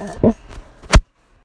Yeah.